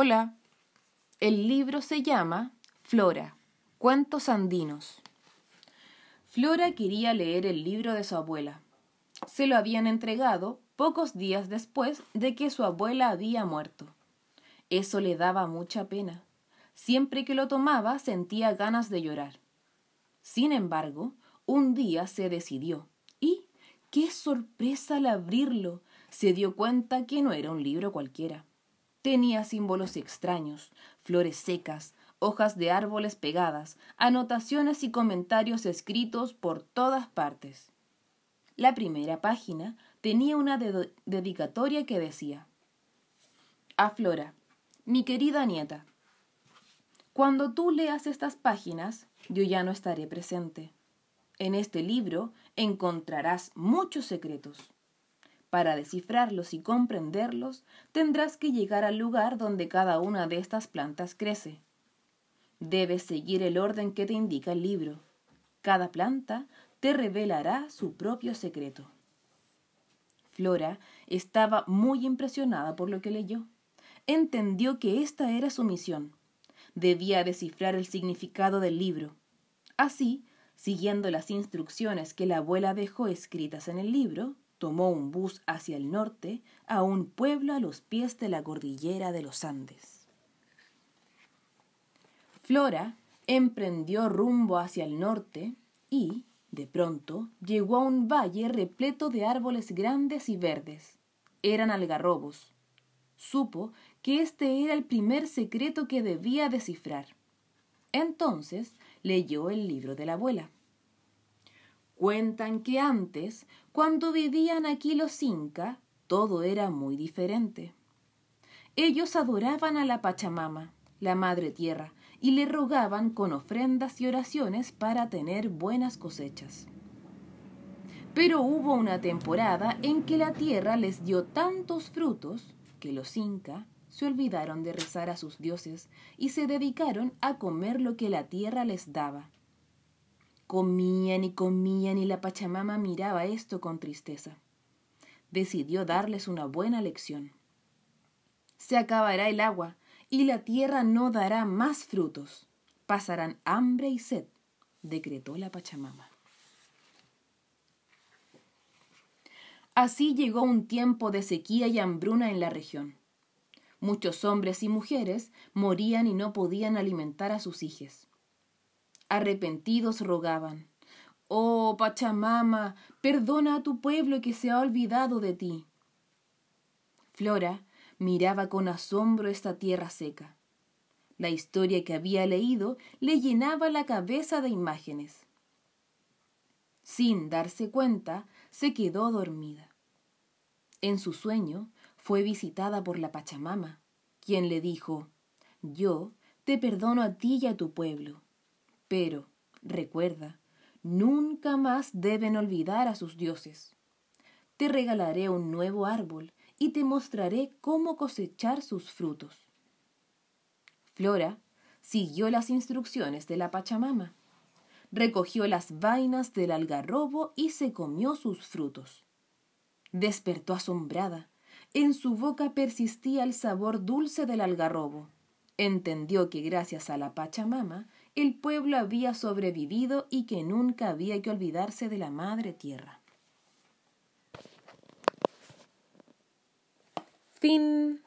Hola. El libro se llama Flora, Cuentos Andinos. Flora quería leer el libro de su abuela. Se lo habían entregado pocos días después de que su abuela había muerto. Eso le daba mucha pena. Siempre que lo tomaba sentía ganas de llorar. Sin embargo, un día se decidió y, qué sorpresa al abrirlo, se dio cuenta que no era un libro cualquiera. Tenía símbolos extraños, flores secas, hojas de árboles pegadas, anotaciones y comentarios escritos por todas partes. La primera página tenía una dedicatoria que decía A Flora, mi querida nieta, cuando tú leas estas páginas, yo ya no estaré presente. En este libro encontrarás muchos secretos. Para descifrarlos y comprenderlos, tendrás que llegar al lugar donde cada una de estas plantas crece. Debes seguir el orden que te indica el libro. Cada planta te revelará su propio secreto. Flora estaba muy impresionada por lo que leyó. Entendió que esta era su misión. Debía descifrar el significado del libro. Así, siguiendo las instrucciones que la abuela dejó escritas en el libro, tomó un bus hacia el norte a un pueblo a los pies de la cordillera de los Andes. Flora emprendió rumbo hacia el norte y, de pronto, llegó a un valle repleto de árboles grandes y verdes. Eran algarrobos. Supo que este era el primer secreto que debía descifrar. Entonces leyó el libro de la abuela. Cuentan que antes, cuando vivían aquí los Inca, todo era muy diferente. Ellos adoraban a la Pachamama, la Madre Tierra, y le rogaban con ofrendas y oraciones para tener buenas cosechas. Pero hubo una temporada en que la tierra les dio tantos frutos que los Inca se olvidaron de rezar a sus dioses y se dedicaron a comer lo que la tierra les daba Comían y comían y la Pachamama miraba esto con tristeza. Decidió darles una buena lección. Se acabará el agua y la tierra no dará más frutos. Pasarán hambre y sed, decretó la Pachamama. Así llegó un tiempo de sequía y hambruna en la región. Muchos hombres y mujeres morían y no podían alimentar a sus hijos arrepentidos rogaban. Oh, Pachamama, perdona a tu pueblo que se ha olvidado de ti. Flora miraba con asombro esta tierra seca. La historia que había leído le llenaba la cabeza de imágenes. Sin darse cuenta, se quedó dormida. En su sueño fue visitada por la Pachamama, quien le dijo, Yo te perdono a ti y a tu pueblo. Pero, recuerda, nunca más deben olvidar a sus dioses. Te regalaré un nuevo árbol y te mostraré cómo cosechar sus frutos. Flora siguió las instrucciones de la Pachamama. Recogió las vainas del algarrobo y se comió sus frutos. Despertó asombrada. En su boca persistía el sabor dulce del algarrobo. Entendió que gracias a la Pachamama el pueblo había sobrevivido y que nunca había que olvidarse de la madre tierra. Fin.